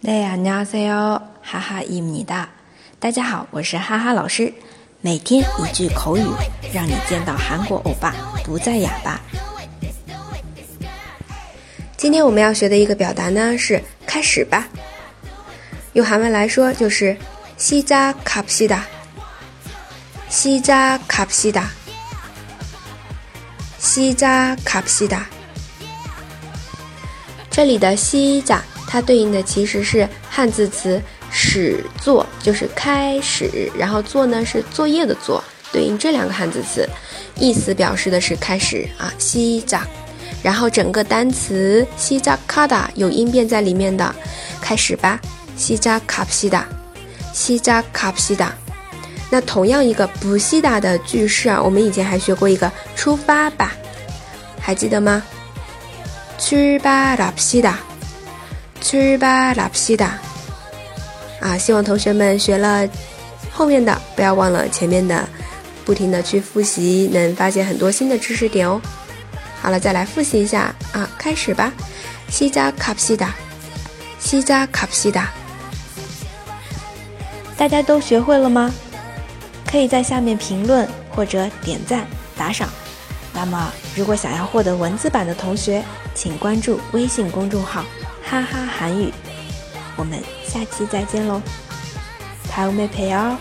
네 안녕하세요， 哈哈伊米哒。大家好，我是哈哈老师。每天一句口语，让你见到韩国欧巴不再哑巴。今天我们要学的一个表达呢是“开始吧”，用韩文来说就是“시작합시다”。시작합시 다。 시작합시 다。 这里的“시작”。 它对应的其实是汉字词始作，就是开始，然后作呢是作业的作，对应这两个汉字词，意思表示的是开始啊，西扎。然后整个单词西扎卡达有音变在里面的，开始吧，西扎卡皮西达，西扎卡皮西达。那同样一个不西达的句式啊，我们以前还学过一个出发吧，还记得吗？去吧，拉布西达。출발합시 다， 啊，希望同学们学了后面的，不要忘了前面的，不停的去复习，能发现很多新的知识点哦。好了，再来复习一下啊，开始吧。시작합시 다， 시작합시 다。 大家都学会了吗？可以在下面评论或者点赞打赏。那么，如果想要获得文字版的同学，请关注微信公众号。 哈哈，韩语，我们下期再见喽，还有妹陪哦。